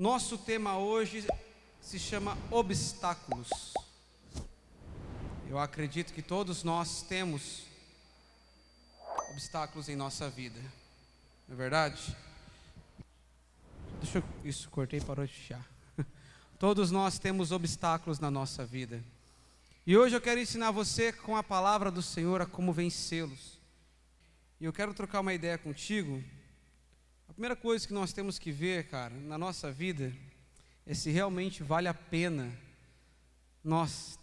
Nosso tema hoje se chama obstáculos. Eu acredito que todos nós temos obstáculos em nossa vida, não é verdade? Deixa eu, isso, cortei para chiar. Todos nós temos obstáculos na nossa vida. E hoje eu quero ensinar você com a palavra do Senhor a como vencê-los. E eu quero trocar uma ideia contigo. Primeira coisa que nós temos que ver, cara, na nossa vida, é se realmente vale a pena nós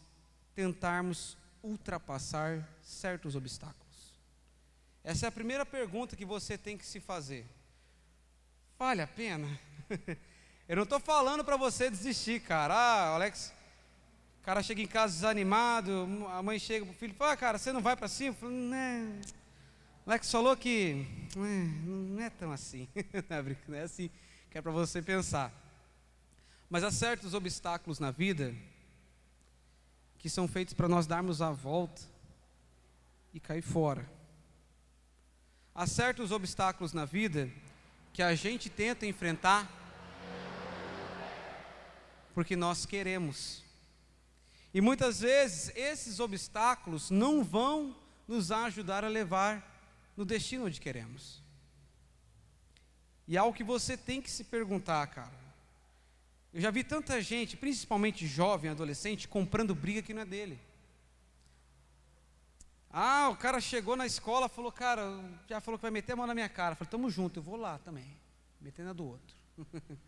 tentarmos ultrapassar certos obstáculos. Essa é a primeira pergunta que você tem que se fazer. Vale a pena? Eu não estou falando para você desistir, cara. Ah, Alex, o cara chega em casa desanimado, a mãe chega para o filho e fala, ah, cara, você não vai para cima? Eu falo, não. Alex falou que não é tão assim. não é assim que é para você pensar. Mas há certos obstáculos na vida que são feitos para nós darmos a volta e cair fora. Há certos obstáculos na vida que a gente tenta enfrentar porque nós queremos. E muitas vezes esses obstáculos não vão nos ajudar a levar no destino onde queremos. E é algo que você tem que se perguntar, cara. Eu já vi tanta gente, principalmente jovem, adolescente, comprando briga que não é dele. Ah, o cara chegou na escola, falou, cara, já falou que vai meter a mão na minha cara. Falei, tamo junto, eu vou lá também, metendo a do outro.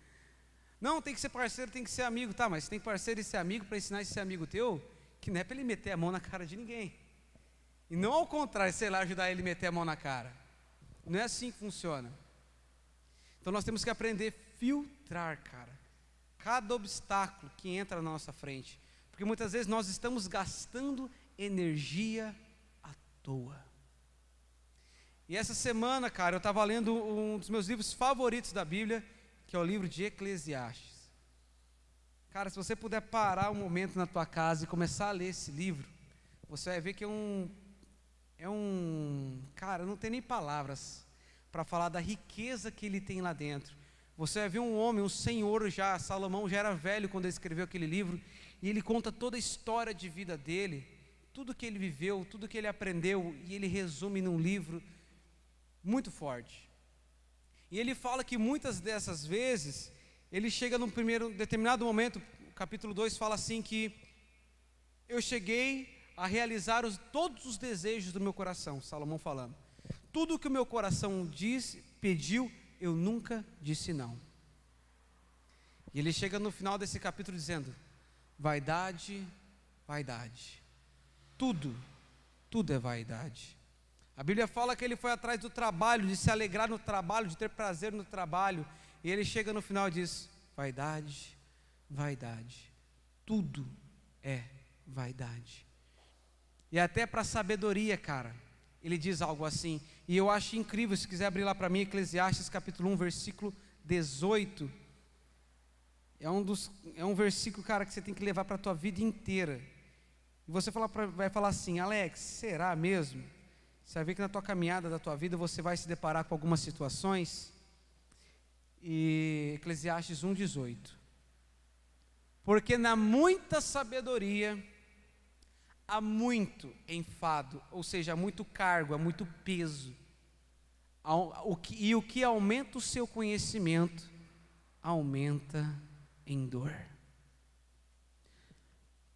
não, tem que ser parceiro, tem que ser amigo, tá, mas tem parceiro e ser amigo para ensinar esse amigo teu, que não é para ele meter a mão na cara de ninguém. E não ao contrário, sei lá, ajudar ele a meter a mão na cara. Não é assim que funciona. Então nós temos que aprender a filtrar, cara, cada obstáculo que entra na nossa frente. Porque muitas vezes nós estamos gastando energia toa. E essa semana, cara, eu estava lendo um dos meus livros favoritos da Bíblia, que é o livro de Eclesiastes. Cara, se você puder parar um momento na tua casa e começar a ler esse livro, você vai ver que é um. É um. Cara, não tem nem palavras para falar da riqueza que ele tem lá dentro. Você vai ver um homem, um senhor já, Salomão já era velho quando ele escreveu aquele livro, e ele conta toda a história de vida dele tudo que ele viveu, tudo que ele aprendeu, e ele resume num livro muito forte. E ele fala que muitas dessas vezes, ele chega num primeiro determinado momento, capítulo 2 fala assim que eu cheguei a realizar os, todos os desejos do meu coração, Salomão falando. Tudo que o meu coração disse, pediu, eu nunca disse não. E ele chega no final desse capítulo dizendo: vaidade, vaidade. Tudo, tudo é vaidade. A Bíblia fala que ele foi atrás do trabalho, de se alegrar no trabalho, de ter prazer no trabalho. E ele chega no final e diz: vaidade, vaidade. Tudo é vaidade. E até para sabedoria, cara, ele diz algo assim. E eu acho incrível, se quiser abrir lá para mim, Eclesiastes capítulo 1, versículo 18. É um, dos, é um versículo, cara, que você tem que levar para a tua vida inteira. E você vai falar assim, Alex, será mesmo? Você vai ver que na tua caminhada da tua vida você vai se deparar com algumas situações. E Eclesiastes 1,18. Porque na muita sabedoria há muito enfado, ou seja, há muito cargo, há muito peso. E o que aumenta o seu conhecimento, aumenta em dor.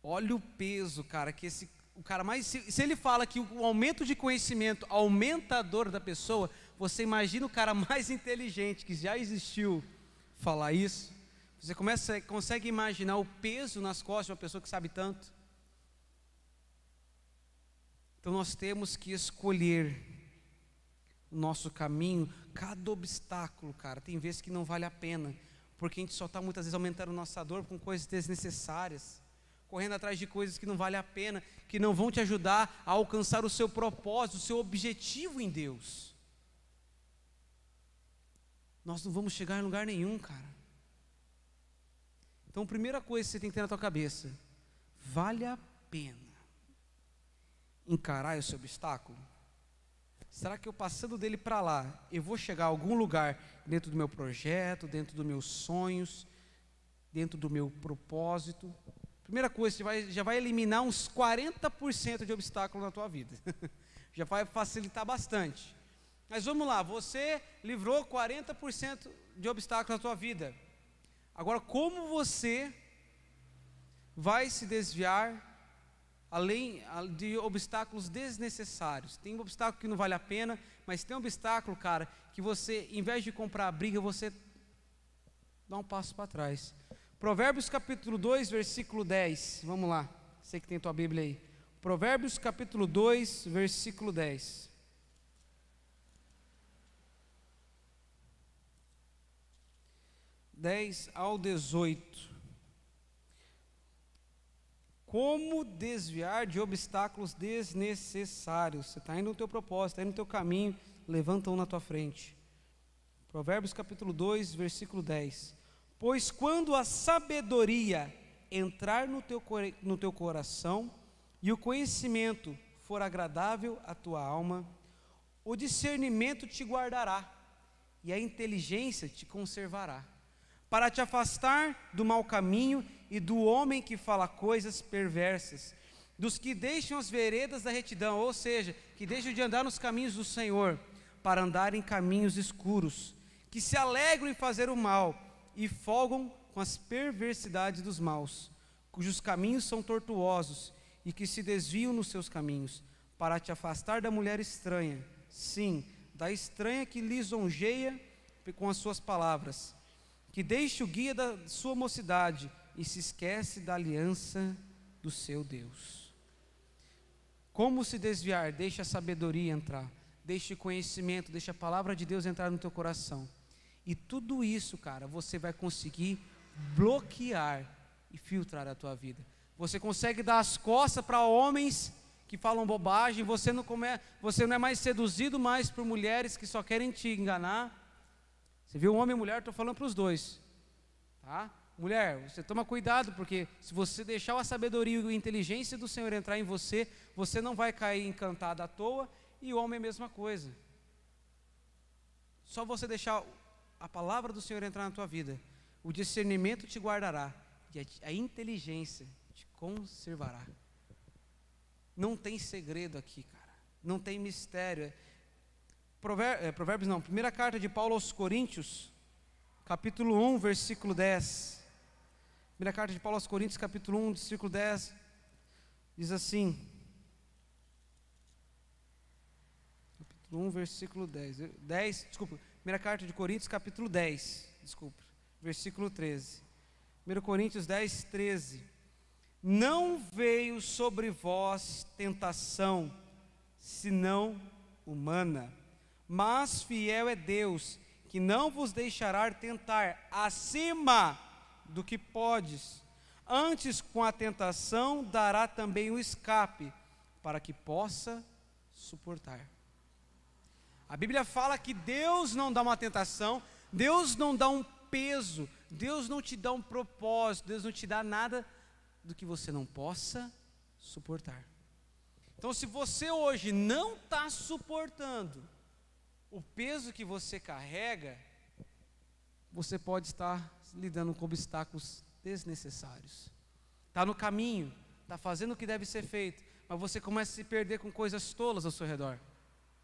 Olha o peso, cara, que esse o cara mais se, se, ele fala que o aumento de conhecimento aumenta a dor da pessoa, você imagina o cara mais inteligente que já existiu falar isso? Você começa, consegue imaginar o peso nas costas de uma pessoa que sabe tanto? Então nós temos que escolher o nosso caminho, cada obstáculo, cara, tem vezes que não vale a pena, porque a gente só está muitas vezes aumentando nossa dor com coisas desnecessárias correndo atrás de coisas que não vale a pena, que não vão te ajudar a alcançar o seu propósito, o seu objetivo em Deus. Nós não vamos chegar em lugar nenhum, cara. Então, a primeira coisa que você tem que ter na tua cabeça, vale a pena encarar esse obstáculo? Será que eu passando dele para lá, eu vou chegar a algum lugar dentro do meu projeto, dentro dos meus sonhos, dentro do meu propósito. Primeira coisa, você vai, já vai eliminar uns 40% de obstáculo na tua vida. já vai facilitar bastante. Mas vamos lá, você livrou 40% de obstáculos na tua vida. Agora, como você vai se desviar além de obstáculos desnecessários? Tem um obstáculo que não vale a pena, mas tem um obstáculo, cara, que você, em vez de comprar a briga, você dá um passo para trás. Provérbios capítulo 2, versículo 10. Vamos lá. Você que tem tua Bíblia aí. Provérbios capítulo 2, versículo 10. 10 ao 18. Como desviar de obstáculos desnecessários? Você está indo no teu propósito, está indo no teu caminho, levanta um na tua frente. Provérbios capítulo 2, versículo 10. Pois quando a sabedoria entrar no teu, no teu coração e o conhecimento for agradável à tua alma, o discernimento te guardará e a inteligência te conservará para te afastar do mau caminho e do homem que fala coisas perversas, dos que deixam as veredas da retidão, ou seja, que deixam de andar nos caminhos do Senhor, para andar em caminhos escuros, que se alegram em fazer o mal e folgam com as perversidades dos maus, cujos caminhos são tortuosos e que se desviam nos seus caminhos, para te afastar da mulher estranha, sim, da estranha que lisonjeia com as suas palavras que deixa o guia da sua mocidade e se esquece da aliança do seu Deus. Como se desviar? Deixa a sabedoria entrar, deixa o conhecimento, deixa a palavra de Deus entrar no teu coração. E tudo isso, cara, você vai conseguir bloquear e filtrar a tua vida. Você consegue dar as costas para homens que falam bobagem, você não, come, você não é mais seduzido mais por mulheres que só querem te enganar você viu homem e mulher, estou falando para os dois. Tá? Mulher, você toma cuidado, porque se você deixar a sabedoria e a inteligência do Senhor entrar em você, você não vai cair encantada à toa, e o homem é a mesma coisa. Só você deixar a palavra do Senhor entrar na tua vida, o discernimento te guardará, e a inteligência te conservará. Não tem segredo aqui, cara. Não tem mistério. Provérbios, é, provérbios não, primeira carta de Paulo aos Coríntios, capítulo 1, versículo 10. Primeira carta de Paulo aos Coríntios, capítulo 1, versículo 10, diz assim. Capítulo 1, versículo 10. 10, desculpa. Primeira carta de Coríntios, capítulo 10, desculpa. Versículo 13. 1 Coríntios 10, 13. Não veio sobre vós tentação, senão humana mas fiel é Deus, que não vos deixará tentar acima do que podes. Antes, com a tentação, dará também o escape, para que possa suportar. A Bíblia fala que Deus não dá uma tentação, Deus não dá um peso, Deus não te dá um propósito, Deus não te dá nada do que você não possa suportar. Então, se você hoje não está suportando o peso que você carrega, você pode estar lidando com obstáculos desnecessários. Está no caminho, está fazendo o que deve ser feito, mas você começa a se perder com coisas tolas ao seu redor.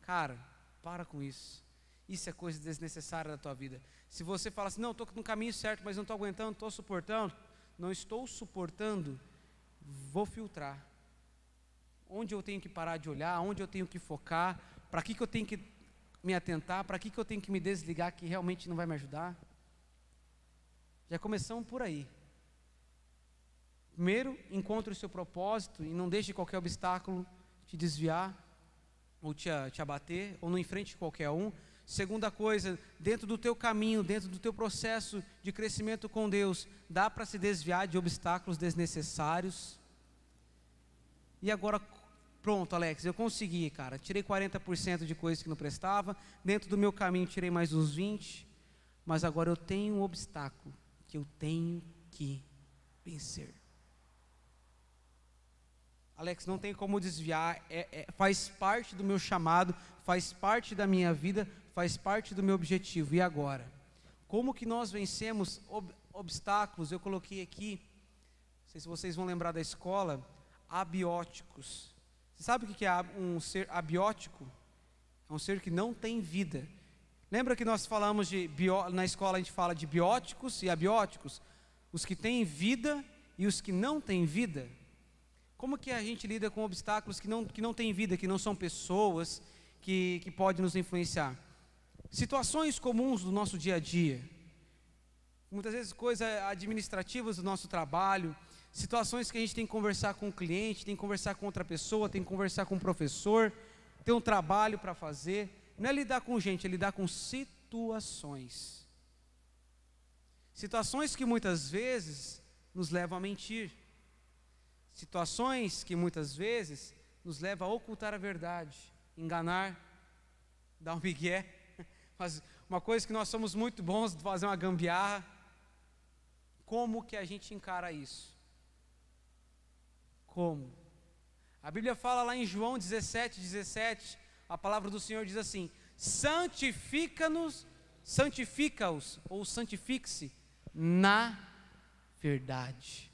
Cara, para com isso. Isso é coisa desnecessária da tua vida. Se você fala assim, não, estou no caminho certo, mas não estou aguentando, estou suportando, não estou suportando, vou filtrar. Onde eu tenho que parar de olhar, onde eu tenho que focar, para que, que eu tenho que me atentar, para que, que eu tenho que me desligar que realmente não vai me ajudar? Já começamos por aí. Primeiro, encontre o seu propósito e não deixe qualquer obstáculo te desviar, ou te, te abater, ou não enfrente qualquer um. Segunda coisa, dentro do teu caminho, dentro do teu processo de crescimento com Deus, dá para se desviar de obstáculos desnecessários. E agora, Pronto, Alex, eu consegui, cara. Tirei 40% de coisas que não prestava. Dentro do meu caminho tirei mais uns 20. Mas agora eu tenho um obstáculo que eu tenho que vencer. Alex, não tem como desviar, é, é, faz parte do meu chamado, faz parte da minha vida, faz parte do meu objetivo. E agora? Como que nós vencemos ob obstáculos, eu coloquei aqui, não sei se vocês vão lembrar da escola, abióticos. Você sabe o que é um ser abiótico? É um ser que não tem vida. Lembra que nós falamos de bio, na escola a gente fala de bióticos e abióticos? Os que têm vida e os que não têm vida. Como que a gente lida com obstáculos que não, que não têm vida, que não são pessoas, que, que podem nos influenciar? Situações comuns do nosso dia a dia. Muitas vezes coisas administrativas do nosso trabalho, situações que a gente tem que conversar com o cliente, tem que conversar com outra pessoa, tem que conversar com o professor, tem um trabalho para fazer. Não é lidar com gente, é lidar com situações. Situações que muitas vezes nos levam a mentir. Situações que muitas vezes nos levam a ocultar a verdade, enganar, dar um migué. Mas uma coisa que nós somos muito bons de fazer uma gambiarra. Como que a gente encara isso? Como? A Bíblia fala lá em João 17, 17, a palavra do Senhor diz assim: santifica-nos, santifica-os, ou santifique-se na verdade.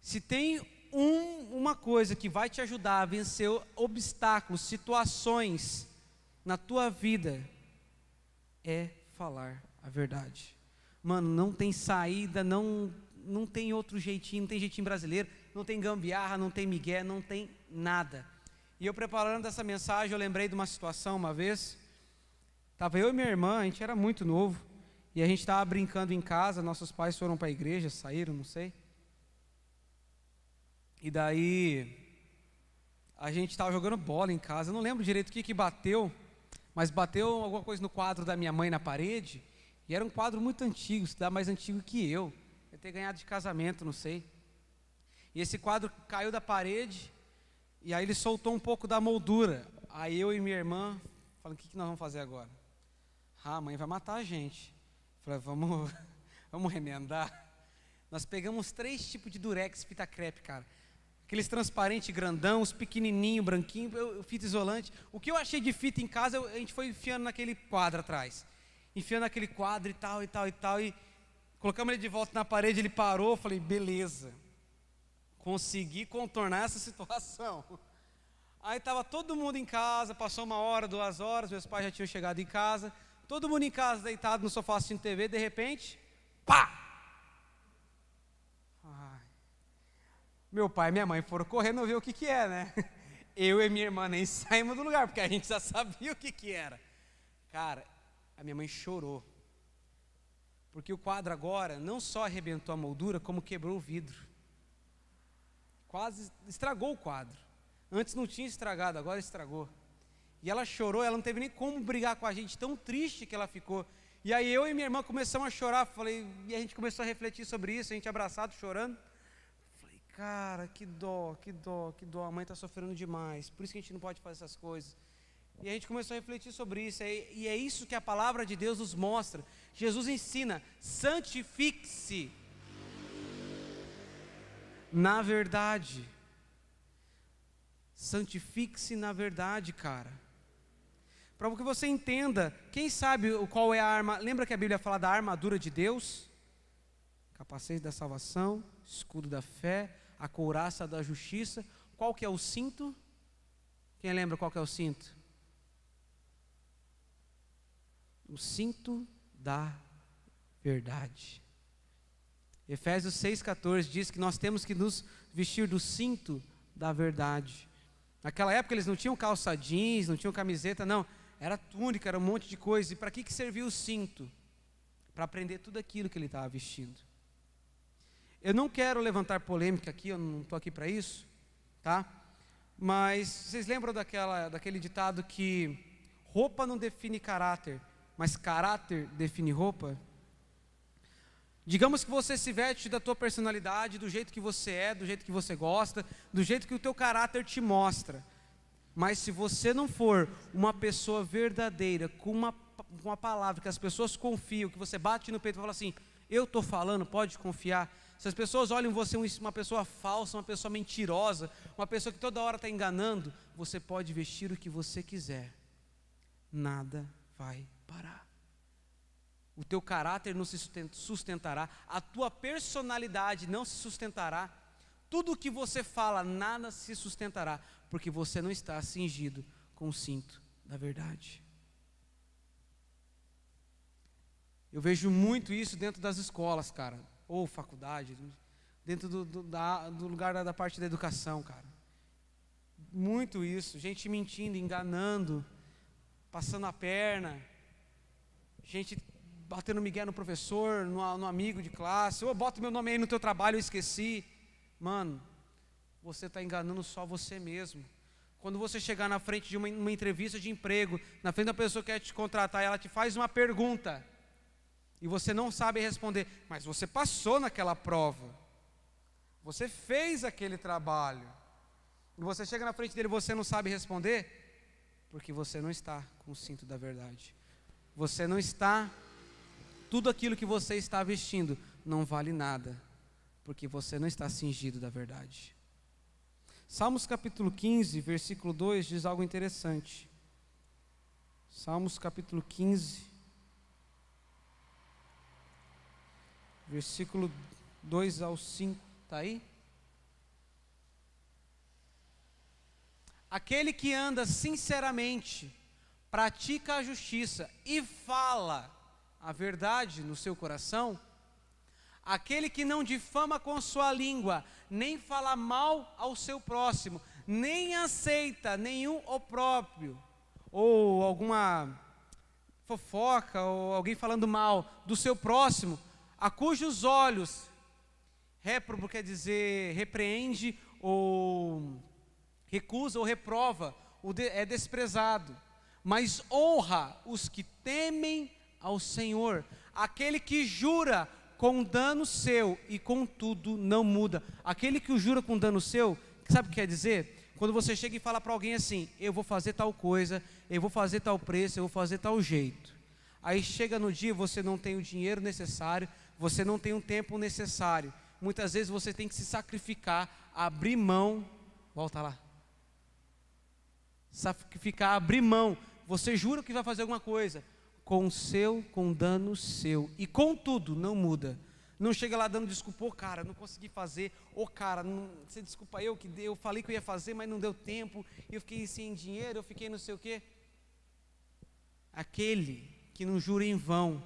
Se tem um, uma coisa que vai te ajudar a vencer obstáculos, situações na tua vida, é falar a verdade. Mano, não tem saída, não, não tem outro jeitinho, não tem jeitinho brasileiro não tem gambiarra, não tem migué, não tem nada. E eu preparando essa mensagem, eu lembrei de uma situação uma vez. Estava eu e minha irmã, a gente era muito novo, e a gente estava brincando em casa, nossos pais foram para a igreja, saíram, não sei. E daí a gente estava jogando bola em casa, eu não lembro direito o que, que bateu, mas bateu alguma coisa no quadro da minha mãe na parede, e era um quadro muito antigo, se dá mais antigo que eu. Eu ter ganhado de casamento, não sei. E esse quadro caiu da parede, e aí ele soltou um pouco da moldura. Aí eu e minha irmã falamos: o que, nós vamos fazer agora? Ah, a mãe vai matar a gente. Falei, vamos, vamos remendar. Nós pegamos três tipos de durex fita crepe, cara. Aqueles transparente grandão, os pequenininho, branquinho, fita isolante. O que eu achei de fita em casa, eu, a gente foi enfiando naquele quadro atrás. Enfiando naquele quadro e tal, e tal, e tal. E colocamos ele de volta na parede, ele parou. Falei, beleza consegui contornar essa situação. Aí estava todo mundo em casa, passou uma hora, duas horas, meus pais já tinham chegado em casa, todo mundo em casa deitado no sofá assistindo TV, de repente, pá! Ai. Meu pai e minha mãe foram correndo ver o que que é, né? Eu e minha irmã nem saímos do lugar, porque a gente já sabia o que que era. Cara, a minha mãe chorou. Porque o quadro agora não só arrebentou a moldura, como quebrou o vidro quase estragou o quadro. Antes não tinha estragado, agora estragou. E ela chorou, ela não teve nem como brigar com a gente, tão triste que ela ficou. E aí eu e minha irmã começamos a chorar, falei, e a gente começou a refletir sobre isso, a gente abraçado, chorando. Falei, cara, que dó, que dó, que dó, a mãe está sofrendo demais, por isso que a gente não pode fazer essas coisas. E a gente começou a refletir sobre isso, e é isso que a palavra de Deus nos mostra. Jesus ensina: santifique-se na verdade. Santifique-se na verdade, cara. Para que você entenda, quem sabe qual é a arma. Lembra que a Bíblia fala da armadura de Deus? Capacete da salvação, escudo da fé, a couraça da justiça. Qual que é o cinto? Quem lembra qual que é o cinto? O cinto da verdade. Efésios 6,14 diz que nós temos que nos vestir do cinto da verdade. Naquela época eles não tinham calça jeans, não tinham camiseta, não. Era túnica, era um monte de coisa. E para que, que servia o cinto? Para aprender tudo aquilo que ele estava vestindo. Eu não quero levantar polêmica aqui, eu não estou aqui para isso, tá? Mas vocês lembram daquela, daquele ditado que roupa não define caráter, mas caráter define roupa? Digamos que você se veste da tua personalidade, do jeito que você é, do jeito que você gosta, do jeito que o teu caráter te mostra. Mas se você não for uma pessoa verdadeira, com uma, uma palavra que as pessoas confiam, que você bate no peito e fala assim: Eu estou falando, pode confiar. Se as pessoas olham você uma pessoa falsa, uma pessoa mentirosa, uma pessoa que toda hora está enganando, você pode vestir o que você quiser, nada vai parar. O teu caráter não se sustentará, a tua personalidade não se sustentará, tudo o que você fala, nada se sustentará, porque você não está cingido com o cinto da verdade. Eu vejo muito isso dentro das escolas, cara, ou faculdade, dentro do, do, da, do lugar da, da parte da educação, cara. Muito isso, gente mentindo, enganando, passando a perna, gente batendo migué no professor, no, no amigo de classe, ou bota meu nome aí no teu trabalho, eu esqueci. Mano, você está enganando só você mesmo. Quando você chegar na frente de uma, uma, entrevista de emprego, na frente da pessoa que quer te contratar, ela te faz uma pergunta e você não sabe responder, mas você passou naquela prova, você fez aquele trabalho, e você chega na frente dele e você não sabe responder, porque você não está com o cinto da verdade, você não está, tudo aquilo que você está vestindo não vale nada, porque você não está cingido da verdade. Salmos capítulo 15, versículo 2 diz algo interessante. Salmos capítulo 15, versículo 2 ao 5, está aí? Aquele que anda sinceramente, pratica a justiça e fala a verdade no seu coração, Aquele que não difama com sua língua, nem fala mal ao seu próximo, nem aceita nenhum opróprio, ou alguma fofoca, ou alguém falando mal do seu próximo, a cujos olhos, réprobo quer dizer repreende, ou recusa, ou reprova, é desprezado, mas honra os que temem ao Senhor, aquele que jura com dano seu e contudo não muda. Aquele que o jura com dano seu, sabe o que quer dizer? Quando você chega e fala para alguém assim: Eu vou fazer tal coisa, eu vou fazer tal preço, eu vou fazer tal jeito. Aí chega no dia você não tem o dinheiro necessário, você não tem o tempo necessário. Muitas vezes você tem que se sacrificar, abrir mão. Volta lá. Sacrificar, abrir mão. Você jura que vai fazer alguma coisa com seu, com dano seu. E contudo, não muda. Não chega lá dando desculpa, ô oh, cara, não consegui fazer, ô oh, cara, não, você desculpa eu que eu falei que eu ia fazer, mas não deu tempo, eu fiquei sem dinheiro, eu fiquei não sei o quê. Aquele que não jura em vão,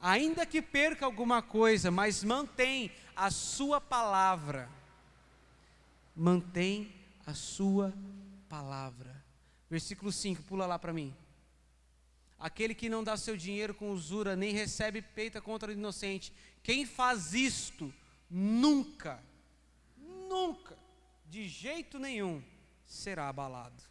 ainda que perca alguma coisa, mas mantém a sua palavra. Mantém a sua palavra. Versículo 5, pula lá para mim. Aquele que não dá seu dinheiro com usura, nem recebe peita contra o inocente. Quem faz isto, nunca, nunca, de jeito nenhum, será abalado.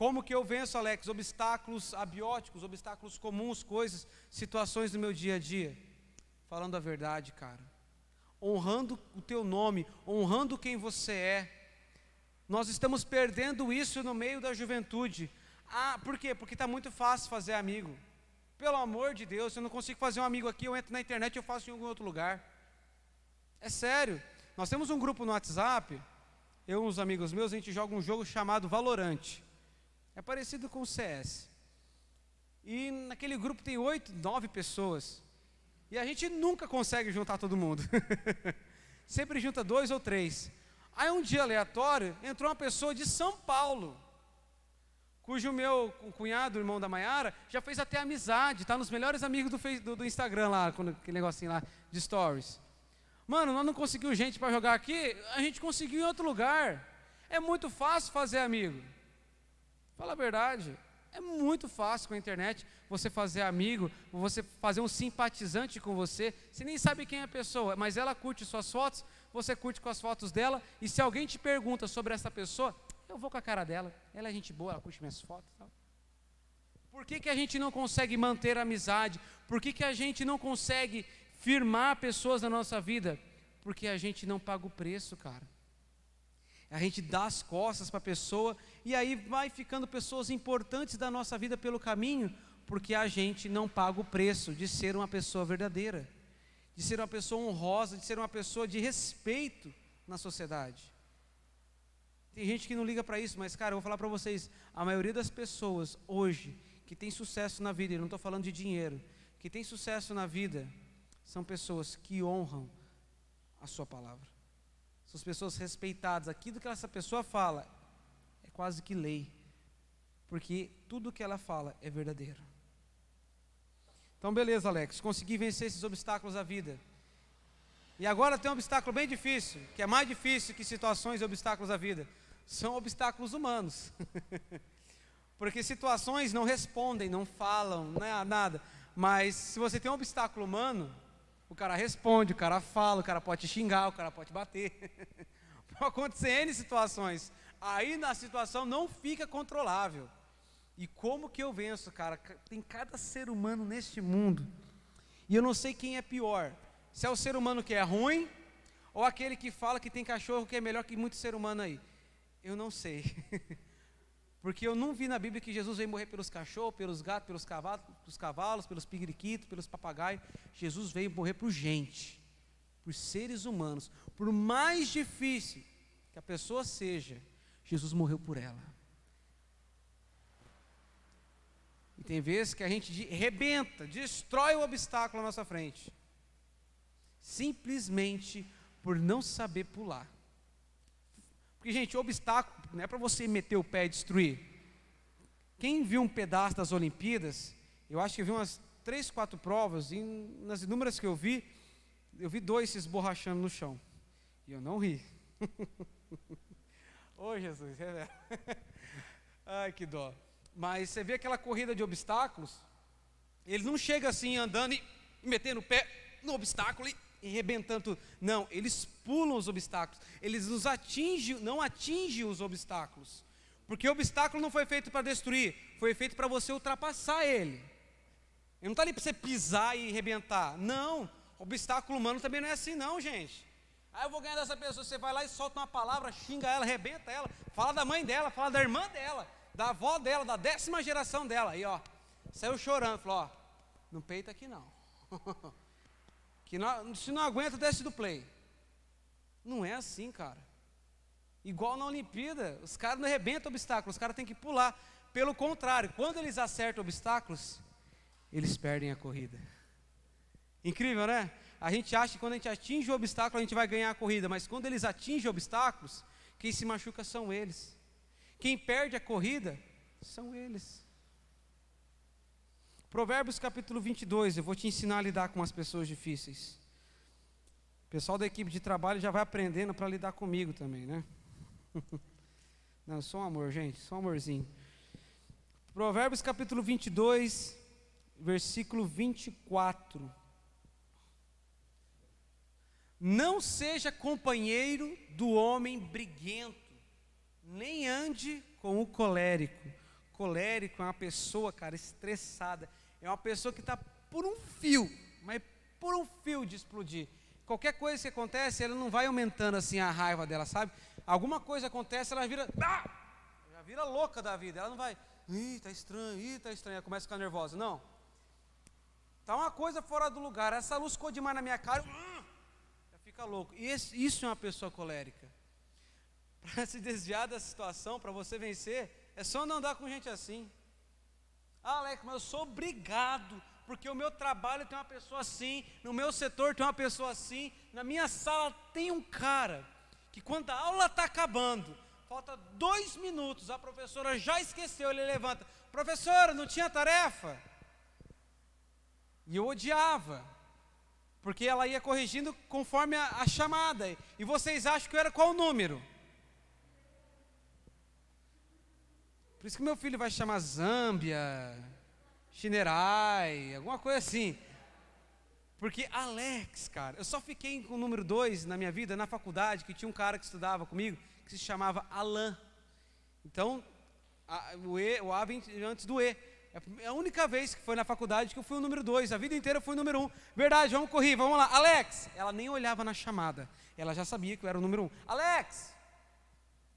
Como que eu venço, Alex, obstáculos abióticos, obstáculos comuns, coisas, situações do meu dia a dia? Falando a verdade, cara. Honrando o teu nome, honrando quem você é. Nós estamos perdendo isso no meio da juventude. Ah, por quê? Porque está muito fácil fazer amigo. Pelo amor de Deus, eu não consigo fazer um amigo aqui, eu entro na internet e eu faço em algum outro lugar. É sério. Nós temos um grupo no WhatsApp, eu e uns amigos meus, a gente joga um jogo chamado Valorante. É parecido com o CS. E naquele grupo tem oito, nove pessoas. E a gente nunca consegue juntar todo mundo. Sempre junta dois ou três. Aí um dia aleatório, entrou uma pessoa de São Paulo cujo meu cunhado, irmão da Maiara, já fez até amizade, tá nos melhores amigos do, do, do Instagram lá, quando, aquele negocinho lá de stories. Mano, nós não conseguimos gente para jogar aqui, a gente conseguiu em outro lugar. É muito fácil fazer amigo. Fala a verdade. É muito fácil com a internet você fazer amigo, você fazer um simpatizante com você. Você nem sabe quem é a pessoa, mas ela curte suas fotos, você curte com as fotos dela. E se alguém te pergunta sobre essa pessoa, eu vou com a cara dela. Ela é gente boa, ela curte minhas fotos. Tal. Por que, que a gente não consegue manter a amizade? Por que, que a gente não consegue firmar pessoas na nossa vida? Porque a gente não paga o preço, cara. A gente dá as costas para a pessoa e aí vai ficando pessoas importantes da nossa vida pelo caminho, porque a gente não paga o preço de ser uma pessoa verdadeira, de ser uma pessoa honrosa, de ser uma pessoa de respeito na sociedade. Tem gente que não liga para isso, mas cara, eu vou falar para vocês, a maioria das pessoas hoje que tem sucesso na vida, e não estou falando de dinheiro, que tem sucesso na vida, são pessoas que honram a sua palavra. São pessoas respeitadas. Aquilo que essa pessoa fala é quase que lei, porque tudo que ela fala é verdadeiro. Então, beleza, Alex, consegui vencer esses obstáculos da vida. E agora tem um obstáculo bem difícil, que é mais difícil que situações e obstáculos da vida. São obstáculos humanos. Porque situações não respondem, não falam, não é nada. Mas se você tem um obstáculo humano, o cara responde, o cara fala, o cara pode te xingar, o cara pode bater. pode acontecer N situações. Aí na situação não fica controlável. E como que eu venço, cara? Tem cada ser humano neste mundo. E eu não sei quem é pior. Se é o ser humano que é ruim, ou aquele que fala que tem cachorro que é melhor que muito ser humano aí. Eu não sei. Porque eu não vi na Bíblia que Jesus veio morrer pelos cachorros, pelos gatos, pelos cavalos, pelos, cavalos, pelos pigriquitos, pelos papagaios. Jesus veio morrer por gente, por seres humanos. Por mais difícil que a pessoa seja, Jesus morreu por ela. E tem vezes que a gente rebenta, destrói o obstáculo à nossa frente, simplesmente por não saber pular. Porque, gente, obstáculo não é para você meter o pé e destruir. Quem viu um pedaço das Olimpíadas, eu acho que viu umas três, quatro provas, e nas inúmeras que eu vi, eu vi dois se esborrachando no chão. E eu não ri. Ô oh, Jesus, é Ai, que dó. Mas você vê aquela corrida de obstáculos, ele não chega assim andando e metendo o pé no obstáculo e e rebentando. Não, eles pulam os obstáculos. Eles nos atingem, não atingem os obstáculos. Porque o obstáculo não foi feito para destruir, foi feito para você ultrapassar ele. Ele não está ali para você pisar e rebentar. Não, obstáculo humano também não é assim, não, gente. Aí eu vou ganhar dessa pessoa, você vai lá e solta uma palavra, xinga ela, rebenta ela, fala da mãe dela, fala da irmã dela, da avó dela, da décima geração dela. Aí, ó, saiu chorando, falou: ó, não peita aqui não. Que não, se não aguenta, desce do play. Não é assim, cara. Igual na Olimpíada, os caras não arrebentam obstáculos, os caras têm que pular. Pelo contrário, quando eles acertam obstáculos, eles perdem a corrida. Incrível, né? A gente acha que quando a gente atinge o obstáculo, a gente vai ganhar a corrida, mas quando eles atingem obstáculos, quem se machuca são eles. Quem perde a corrida são eles. Provérbios capítulo 22, eu vou te ensinar a lidar com as pessoas difíceis. O pessoal da equipe de trabalho já vai aprendendo para lidar comigo também, né? Não, só um amor, gente, só um amorzinho. Provérbios capítulo 22, versículo 24. Não seja companheiro do homem briguento, nem ande com o colérico. Colérico é uma pessoa, cara, estressada é uma pessoa que está por um fio, mas por um fio de explodir. Qualquer coisa que acontece, ela não vai aumentando assim a raiva dela, sabe? Alguma coisa acontece, ela vira. Ah! Já vira louca da vida. Ela não vai. Ih, tá estranho, ih, tá estranho. Ela começa a ficar nervosa. Não. Tá uma coisa fora do lugar. Essa luz ficou demais na minha cara. Uh, já fica louco. E esse, isso é uma pessoa colérica. Para se desviar da situação, para você vencer, é só não andar com gente assim. Ah, Alex, mas eu sou obrigado, porque o meu trabalho tem uma pessoa assim, no meu setor tem uma pessoa assim, na minha sala tem um cara que quando a aula está acabando, falta dois minutos, a professora já esqueceu, ele levanta, professora, não tinha tarefa? E eu odiava, porque ela ia corrigindo conforme a, a chamada, e vocês acham que eu era qual número? Por isso que meu filho vai chamar Zâmbia, Chinerai, alguma coisa assim. Porque Alex, cara, eu só fiquei com o número dois na minha vida, na faculdade, que tinha um cara que estudava comigo, que se chamava Alain. Então, a, o, e, o A vem antes do E. É a única vez que foi na faculdade que eu fui o número dois. A vida inteira eu fui o número um. Verdade, vamos correr, vamos lá. Alex! Ela nem olhava na chamada. Ela já sabia que eu era o número um. Alex!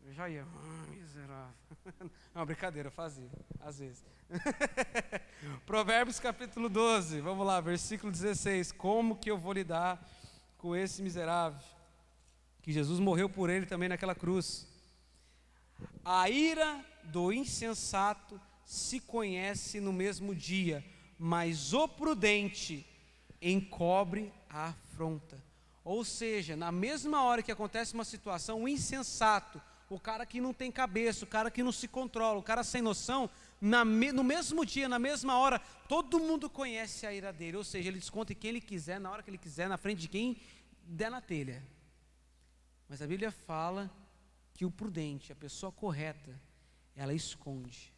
Eu já ia. Ah, miserável. Não, brincadeira, eu fazia, às vezes. Provérbios capítulo 12, vamos lá, versículo 16. Como que eu vou lidar com esse miserável? Que Jesus morreu por ele também naquela cruz. A ira do insensato se conhece no mesmo dia, mas o prudente encobre a afronta. Ou seja, na mesma hora que acontece uma situação, o insensato, o cara que não tem cabeça, o cara que não se controla, o cara sem noção, no mesmo dia, na mesma hora, todo mundo conhece a ira dele. Ou seja, ele desconta quem ele quiser, na hora que ele quiser, na frente de quem der na telha. Mas a Bíblia fala que o prudente, a pessoa correta, ela esconde.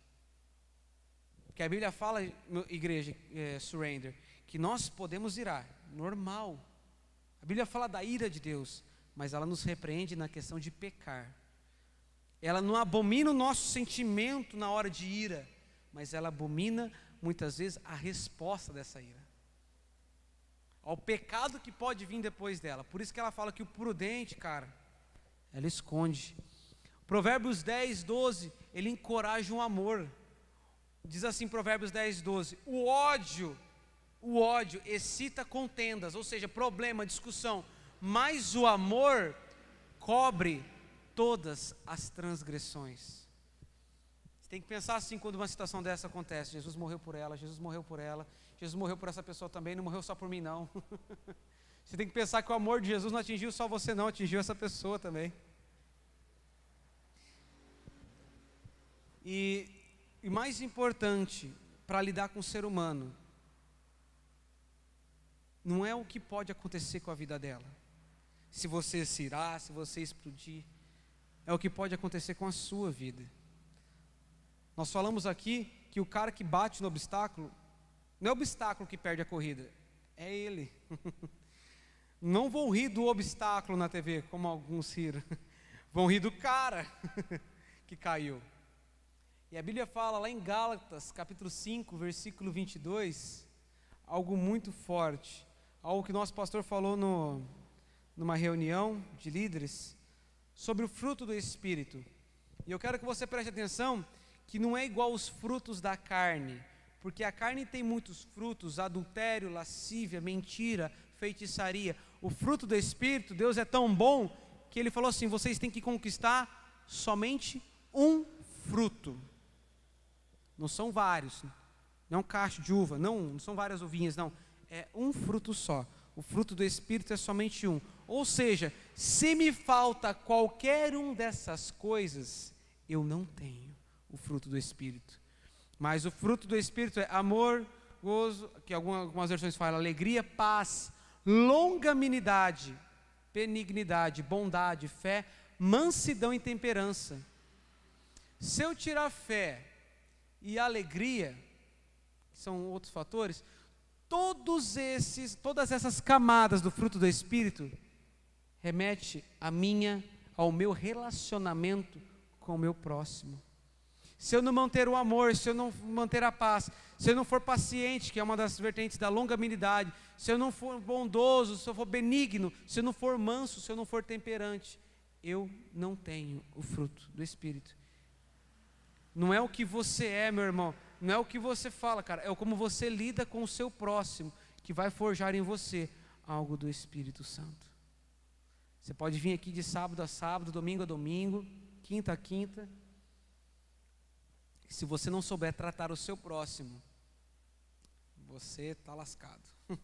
Porque a Bíblia fala, igreja, é, surrender, que nós podemos irar, normal. A Bíblia fala da ira de Deus, mas ela nos repreende na questão de pecar. Ela não abomina o nosso sentimento na hora de ira, mas ela abomina muitas vezes a resposta dessa ira. Ao pecado que pode vir depois dela. Por isso que ela fala que o prudente, cara, ela esconde. Provérbios 10, 12, ele encoraja o um amor. Diz assim, Provérbios 10, 12: O ódio, o ódio excita contendas, ou seja, problema, discussão, mas o amor cobre todas as transgressões. Você tem que pensar assim quando uma situação dessa acontece. Jesus morreu por ela, Jesus morreu por ela, Jesus morreu por essa pessoa também, não morreu só por mim, não. você tem que pensar que o amor de Jesus não atingiu só você, não, atingiu essa pessoa também. E, e mais importante para lidar com o ser humano, não é o que pode acontecer com a vida dela. Se você se irá, se você explodir, é o que pode acontecer com a sua vida. Nós falamos aqui que o cara que bate no obstáculo, não é o obstáculo que perde a corrida, é ele. Não vão rir do obstáculo na TV, como alguns riram. Vão rir do cara que caiu. E a Bíblia fala lá em Gálatas, capítulo 5, versículo 22, algo muito forte. Algo que nosso pastor falou no, numa reunião de líderes sobre o fruto do Espírito. E eu quero que você preste atenção que não é igual os frutos da carne, porque a carne tem muitos frutos: adultério, lascívia, mentira, feitiçaria. O fruto do Espírito, Deus é tão bom que Ele falou assim: vocês têm que conquistar somente um fruto. Não são vários, não é um cacho de uva, não, não são várias uvinhas, não. É um fruto só. O fruto do Espírito é somente um. Ou seja, se me falta qualquer um dessas coisas, eu não tenho o fruto do Espírito. Mas o fruto do Espírito é amor, gozo, que algumas versões falam alegria, paz, longanimidade, benignidade, bondade, fé, mansidão e temperança. Se eu tirar fé e alegria, que são outros fatores, todos esses, todas essas camadas do fruto do espírito remete a minha ao meu relacionamento com o meu próximo se eu não manter o amor, se eu não manter a paz, se eu não for paciente, que é uma das vertentes da longanimidade, se eu não for bondoso, se eu for benigno, se eu não for manso, se eu não for temperante, eu não tenho o fruto do Espírito. Não é o que você é, meu irmão, não é o que você fala, cara, é como você lida com o seu próximo, que vai forjar em você algo do Espírito Santo. Você pode vir aqui de sábado a sábado, domingo a domingo, quinta a quinta, se você não souber tratar o seu próximo, você está lascado.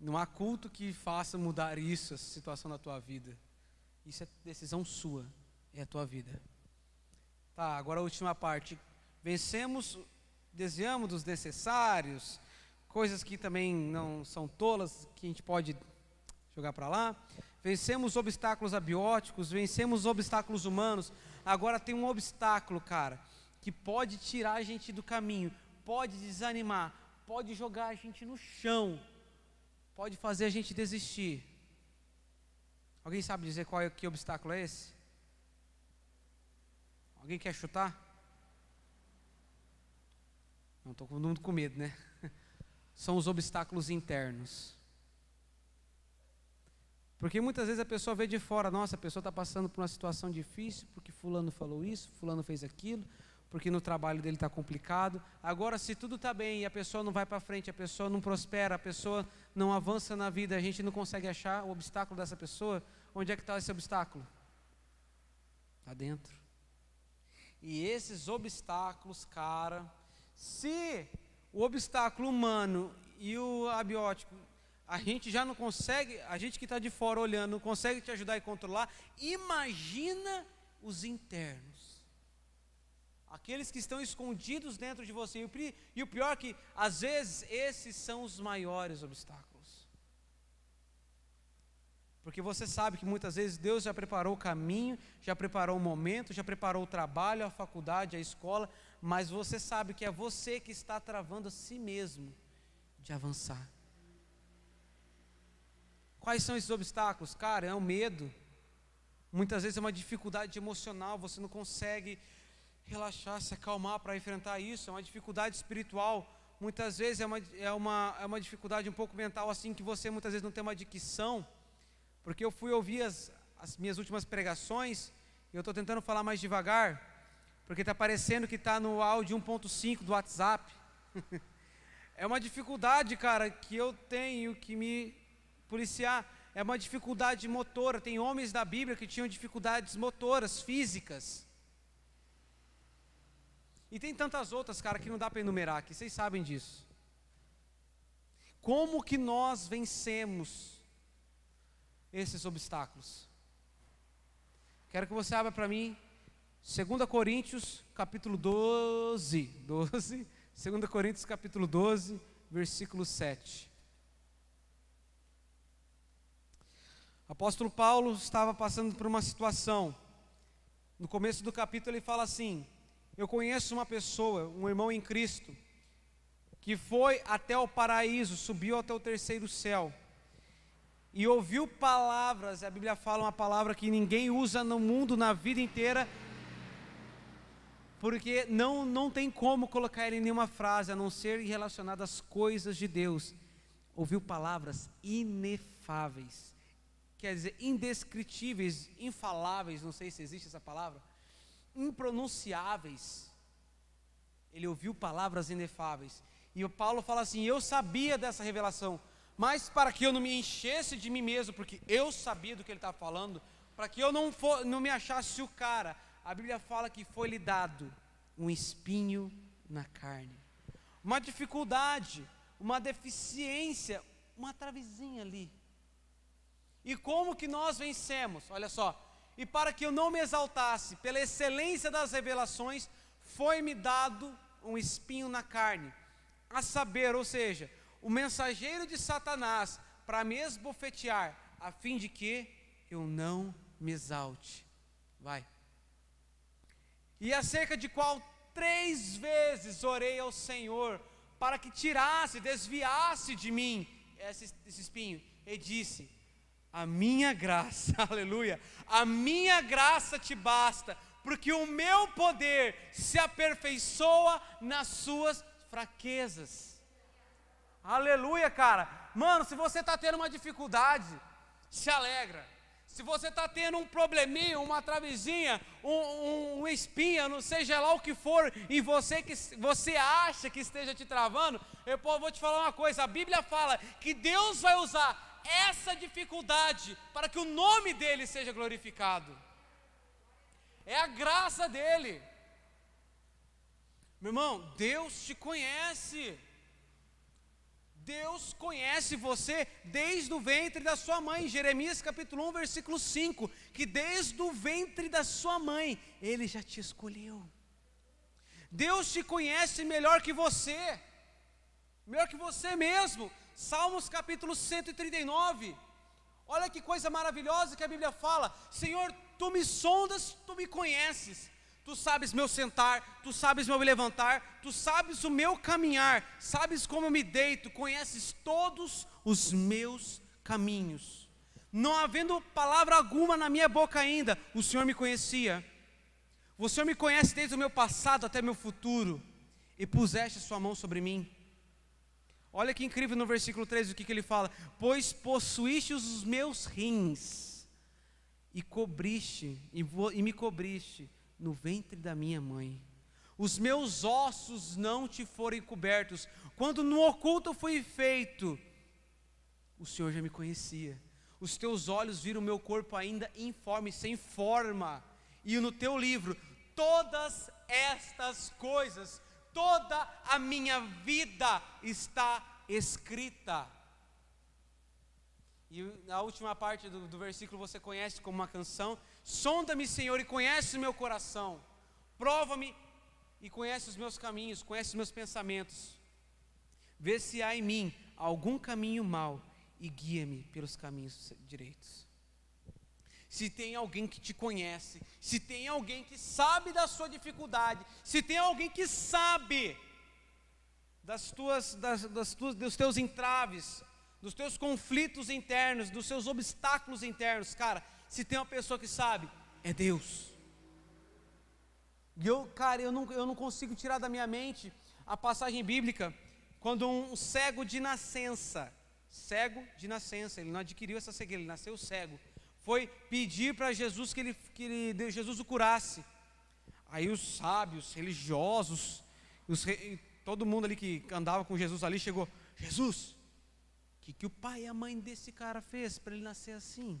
Não há culto que faça mudar isso, essa situação na tua vida. Isso é decisão sua, é a tua vida. Tá, agora a última parte. Vencemos, desviamos dos necessários, coisas que também não são tolas, que a gente pode jogar para lá. Vencemos obstáculos abióticos, vencemos obstáculos humanos. Agora tem um obstáculo, cara que pode tirar a gente do caminho, pode desanimar, pode jogar a gente no chão, pode fazer a gente desistir. Alguém sabe dizer qual é que obstáculo é esse? Alguém quer chutar? Não estou muito com medo, né? São os obstáculos internos. Porque muitas vezes a pessoa vê de fora, nossa, a pessoa está passando por uma situação difícil, porque fulano falou isso, fulano fez aquilo, porque no trabalho dele está complicado. Agora, se tudo está bem e a pessoa não vai para frente, a pessoa não prospera, a pessoa não avança na vida, a gente não consegue achar o obstáculo dessa pessoa, onde é que está esse obstáculo? Está dentro. E esses obstáculos, cara, se o obstáculo humano e o abiótico, a gente já não consegue, a gente que está de fora olhando, não consegue te ajudar e controlar, imagina os internos. Aqueles que estão escondidos dentro de você. E o pior é que, às vezes, esses são os maiores obstáculos. Porque você sabe que muitas vezes Deus já preparou o caminho, já preparou o momento, já preparou o trabalho, a faculdade, a escola, mas você sabe que é você que está travando a si mesmo de avançar. Quais são esses obstáculos? Cara, é o medo. Muitas vezes é uma dificuldade emocional, você não consegue relaxar, se acalmar para enfrentar isso, é uma dificuldade espiritual. Muitas vezes é uma, é, uma, é uma dificuldade um pouco mental, assim, que você muitas vezes não tem uma dicção porque eu fui ouvir as, as minhas últimas pregações, e eu estou tentando falar mais devagar, porque está parecendo que está no áudio 1.5 do WhatsApp. é uma dificuldade, cara, que eu tenho que me policiar. É uma dificuldade motora. Tem homens da Bíblia que tinham dificuldades motoras, físicas. E tem tantas outras, cara, que não dá para enumerar aqui, vocês sabem disso. Como que nós vencemos esses obstáculos. Quero que você abra para mim 2 Coríntios, capítulo 12, 12, 2 Coríntios, capítulo 12, versículo 7. O apóstolo Paulo estava passando por uma situação. No começo do capítulo ele fala assim: Eu conheço uma pessoa, um irmão em Cristo, que foi até o paraíso, subiu até o terceiro céu e ouviu palavras, a Bíblia fala uma palavra que ninguém usa no mundo, na vida inteira, porque não, não tem como colocar em nenhuma frase, a não ser relacionada às coisas de Deus. Ouviu palavras inefáveis, quer dizer, indescritíveis, infaláveis, não sei se existe essa palavra, impronunciáveis. Ele ouviu palavras inefáveis. E o Paulo fala assim: Eu sabia dessa revelação, mas para que eu não me enchesse de mim mesmo, porque eu sabia do que ele estava falando, para que eu não, for, não me achasse o cara, a Bíblia fala que foi-lhe dado um espinho na carne, uma dificuldade, uma deficiência, uma travezinha ali. E como que nós vencemos? Olha só, e para que eu não me exaltasse pela excelência das revelações, foi-me dado um espinho na carne, a saber, ou seja, o mensageiro de Satanás para me esbofetear, a fim de que eu não me exalte. Vai. E acerca de qual três vezes orei ao Senhor para que tirasse, desviasse de mim esse, esse espinho, e disse: A minha graça, aleluia, a minha graça te basta, porque o meu poder se aperfeiçoa nas suas fraquezas. Aleluia, cara. Mano, se você está tendo uma dificuldade, se alegra. Se você está tendo um probleminha, uma travezinha, um, um, um, espinha, não seja lá o que for, em você que você acha que esteja te travando, eu vou te falar uma coisa: a Bíblia fala que Deus vai usar essa dificuldade para que o nome dele seja glorificado. É a graça dele. Meu irmão, Deus te conhece. Deus conhece você desde o ventre da sua mãe. Jeremias capítulo 1, versículo 5, que desde o ventre da sua mãe ele já te escolheu. Deus te conhece melhor que você. Melhor que você mesmo. Salmos capítulo 139. Olha que coisa maravilhosa que a Bíblia fala: Senhor, tu me sondas, tu me conheces. Tu sabes meu sentar, tu sabes meu levantar, tu sabes o meu caminhar, sabes como eu me deito, conheces todos os meus caminhos. Não havendo palavra alguma na minha boca ainda, o Senhor me conhecia. O Senhor me conhece desde o meu passado até meu futuro, e puseste sua mão sobre mim. Olha que incrível no versículo 13 o que, que ele fala: Pois possuíste os meus rins, e cobriste, e, e me cobriste no ventre da minha mãe. Os meus ossos não te forem cobertos. Quando no oculto fui feito, o Senhor já me conhecia. Os teus olhos viram o meu corpo ainda informe, sem forma. E no teu livro, todas estas coisas, toda a minha vida está escrita. E a última parte do, do versículo você conhece como uma canção: Sonda-me, Senhor, e conhece o meu coração, prova-me e conhece os meus caminhos, conhece os meus pensamentos. Vê se há em mim algum caminho mau e guia-me pelos caminhos direitos. Se tem alguém que te conhece, se tem alguém que sabe da sua dificuldade, se tem alguém que sabe das tuas, das, das tuas, dos teus entraves, dos teus conflitos internos, dos seus obstáculos internos, cara, se tem uma pessoa que sabe, é Deus. E eu, cara, eu não, eu não consigo tirar da minha mente a passagem bíblica quando um cego de nascença, cego de nascença, ele não adquiriu essa cegueira, ele nasceu cego, foi pedir para Jesus que, ele, que ele, Jesus o curasse. Aí os sábios, religiosos, os, todo mundo ali que andava com Jesus ali chegou: Jesus, o que, que o pai e a mãe desse cara fez para ele nascer assim?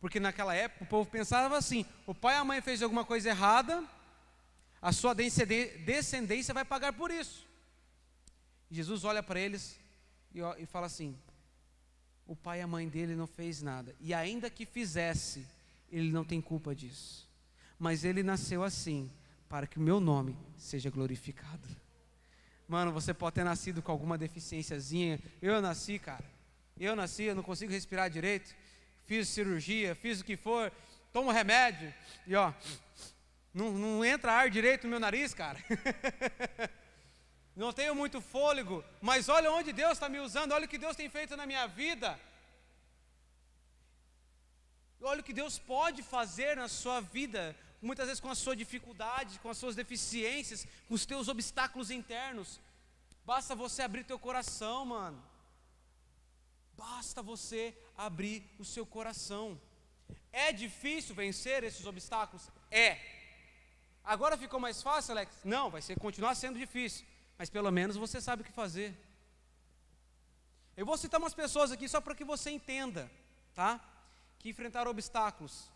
Porque naquela época o povo pensava assim: o pai e a mãe fez alguma coisa errada, a sua descendência vai pagar por isso. Jesus olha para eles e, e fala assim: o pai e a mãe dele não fez nada, e ainda que fizesse, ele não tem culpa disso. Mas ele nasceu assim, para que o meu nome seja glorificado. Mano, você pode ter nascido com alguma deficiênciazinha. Eu nasci, cara. Eu nasci, eu não consigo respirar direito. Fiz cirurgia, fiz o que for, tomo remédio e ó, não, não entra ar direito no meu nariz, cara. não tenho muito fôlego, mas olha onde Deus está me usando, olha o que Deus tem feito na minha vida. Olha o que Deus pode fazer na sua vida, muitas vezes com a sua dificuldade, com as suas deficiências, com os teus obstáculos internos. Basta você abrir teu coração, mano. Basta você abrir o seu coração. É difícil vencer esses obstáculos? É. Agora ficou mais fácil, Alex? Não, vai ser continuar sendo difícil mas pelo menos você sabe o que fazer. Eu vou citar umas pessoas aqui só para que você entenda, tá? Que enfrentaram obstáculos.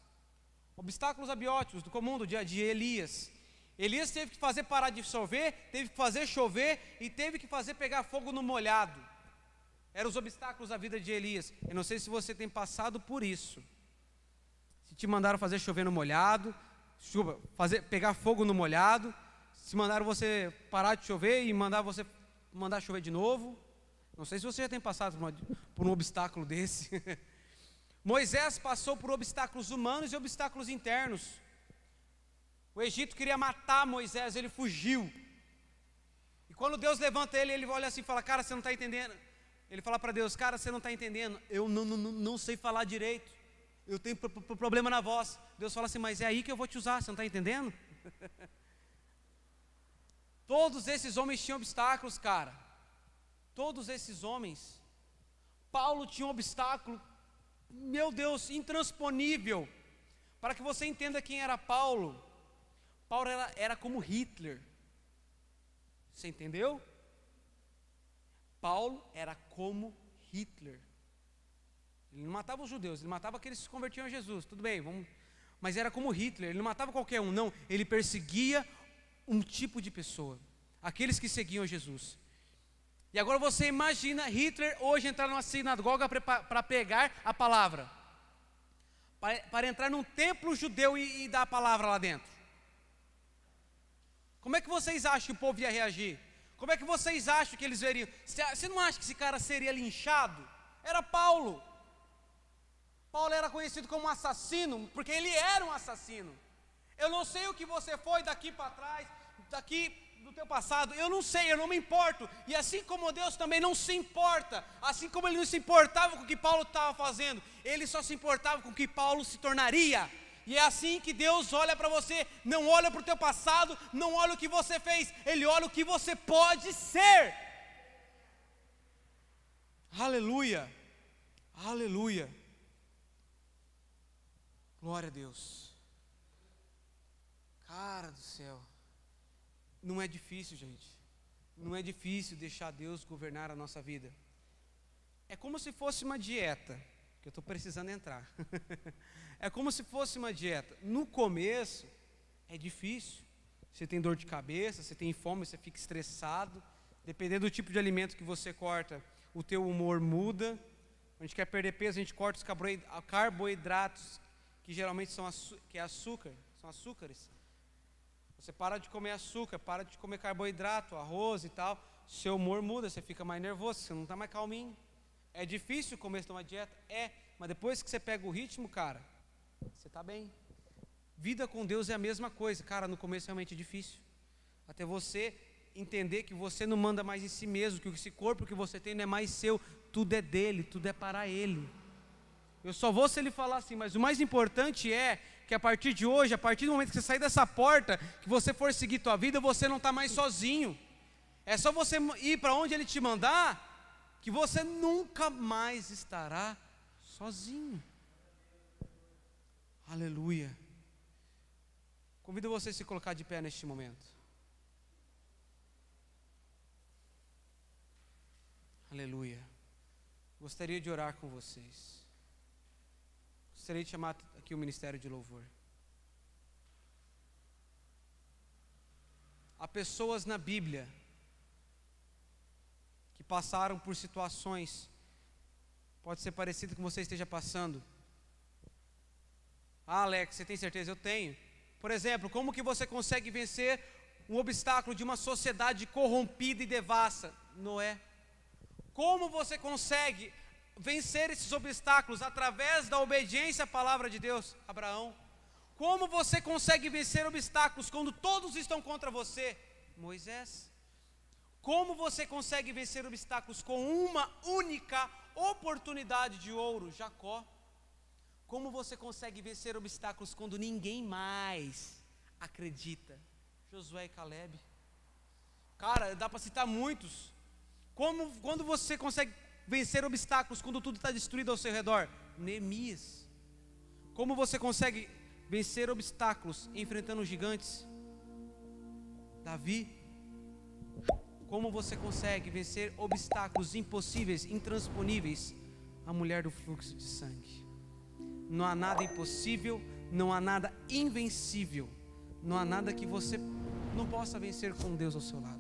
Obstáculos abióticos do comum do dia a dia, Elias. Elias teve que fazer parar de chover, teve que fazer chover e teve que fazer pegar fogo no molhado. Eram os obstáculos da vida de Elias. Eu não sei se você tem passado por isso. Se te mandaram fazer chover no molhado, chuva, fazer, pegar fogo no molhado, se mandaram você parar de chover e mandar você mandar chover de novo. Não sei se você já tem passado por, uma, por um obstáculo desse. Moisés passou por obstáculos humanos e obstáculos internos. O Egito queria matar Moisés, ele fugiu. E quando Deus levanta ele, ele olha assim e fala: Cara, você não está entendendo. Ele fala para Deus: Cara, você não está entendendo. Eu não, não, não sei falar direito. Eu tenho problema na voz. Deus fala assim: Mas é aí que eu vou te usar, você não está entendendo? Todos esses homens tinham obstáculos, cara. Todos esses homens. Paulo tinha um obstáculo, meu Deus, intransponível. Para que você entenda quem era Paulo, Paulo era, era como Hitler. Você entendeu? Paulo era como Hitler. Ele não matava os judeus, ele matava aqueles que se convertiam a Jesus. Tudo bem, vamos. Mas era como Hitler, ele não matava qualquer um, não. Ele perseguia um tipo de pessoa, aqueles que seguiam Jesus. E agora você imagina Hitler hoje entrar numa sinagoga para pegar a palavra, para, entrar num templo judeu e, e dar a palavra lá dentro. Como é que vocês acham que o povo ia reagir? Como é que vocês acham que eles veriam? Você não acha que esse cara seria linchado? Era Paulo. Paulo era conhecido como assassino, porque ele era um assassino. Eu não sei o que você foi daqui para trás, daqui do teu passado, eu não sei, eu não me importo. E assim como Deus também não se importa, assim como ele não se importava com o que Paulo estava fazendo, ele só se importava com o que Paulo se tornaria. E é assim que Deus olha para você, não olha para o teu passado, não olha o que você fez, Ele olha o que você pode ser. Aleluia, aleluia, glória a Deus. Cara do céu. Não é difícil, gente. Não é difícil deixar Deus governar a nossa vida. É como se fosse uma dieta, que eu estou precisando entrar. é como se fosse uma dieta. No começo, é difícil. Você tem dor de cabeça, você tem fome, você fica estressado. Dependendo do tipo de alimento que você corta, o teu humor muda. A gente quer perder peso, a gente corta os carboidratos, que geralmente são que é açúcar, são açúcares. Você para de comer açúcar, para de comer carboidrato, arroz e tal, seu humor muda, você fica mais nervoso, você não está mais calminho. É difícil começar uma dieta? É, mas depois que você pega o ritmo, cara, você está bem. Vida com Deus é a mesma coisa, cara, no começo é realmente é difícil. Até você entender que você não manda mais em si mesmo, que esse corpo que você tem não é mais seu, tudo é dele, tudo é para ele. Eu só vou se ele falar assim, mas o mais importante é que a partir de hoje, a partir do momento que você sair dessa porta, que você for seguir tua vida, você não está mais sozinho. É só você ir para onde ele te mandar, que você nunca mais estará sozinho. Aleluia. Convido você a se colocar de pé neste momento. Aleluia. Gostaria de orar com vocês. Gostaria de chamar aqui o ministério de louvor. Há pessoas na Bíblia que passaram por situações, pode ser parecido com você esteja passando. Ah, Alex, você tem certeza? Eu tenho. Por exemplo, como que você consegue vencer um obstáculo de uma sociedade corrompida e devassa? Noé. Como você consegue vencer esses obstáculos através da obediência à palavra de Deus? Abraão. Como você consegue vencer obstáculos quando todos estão contra você? Moisés. Como você consegue vencer obstáculos com uma única oportunidade de ouro? Jacó. Como você consegue vencer obstáculos quando ninguém mais acredita? Josué e Caleb. Cara, dá para citar muitos. Como, quando você consegue vencer obstáculos quando tudo está destruído ao seu redor? Neemias. Como você consegue vencer obstáculos enfrentando gigantes? Davi. Como você consegue vencer obstáculos impossíveis, intransponíveis? A mulher do fluxo de sangue. Não há nada impossível, não há nada invencível, não há nada que você não possa vencer com Deus ao seu lado.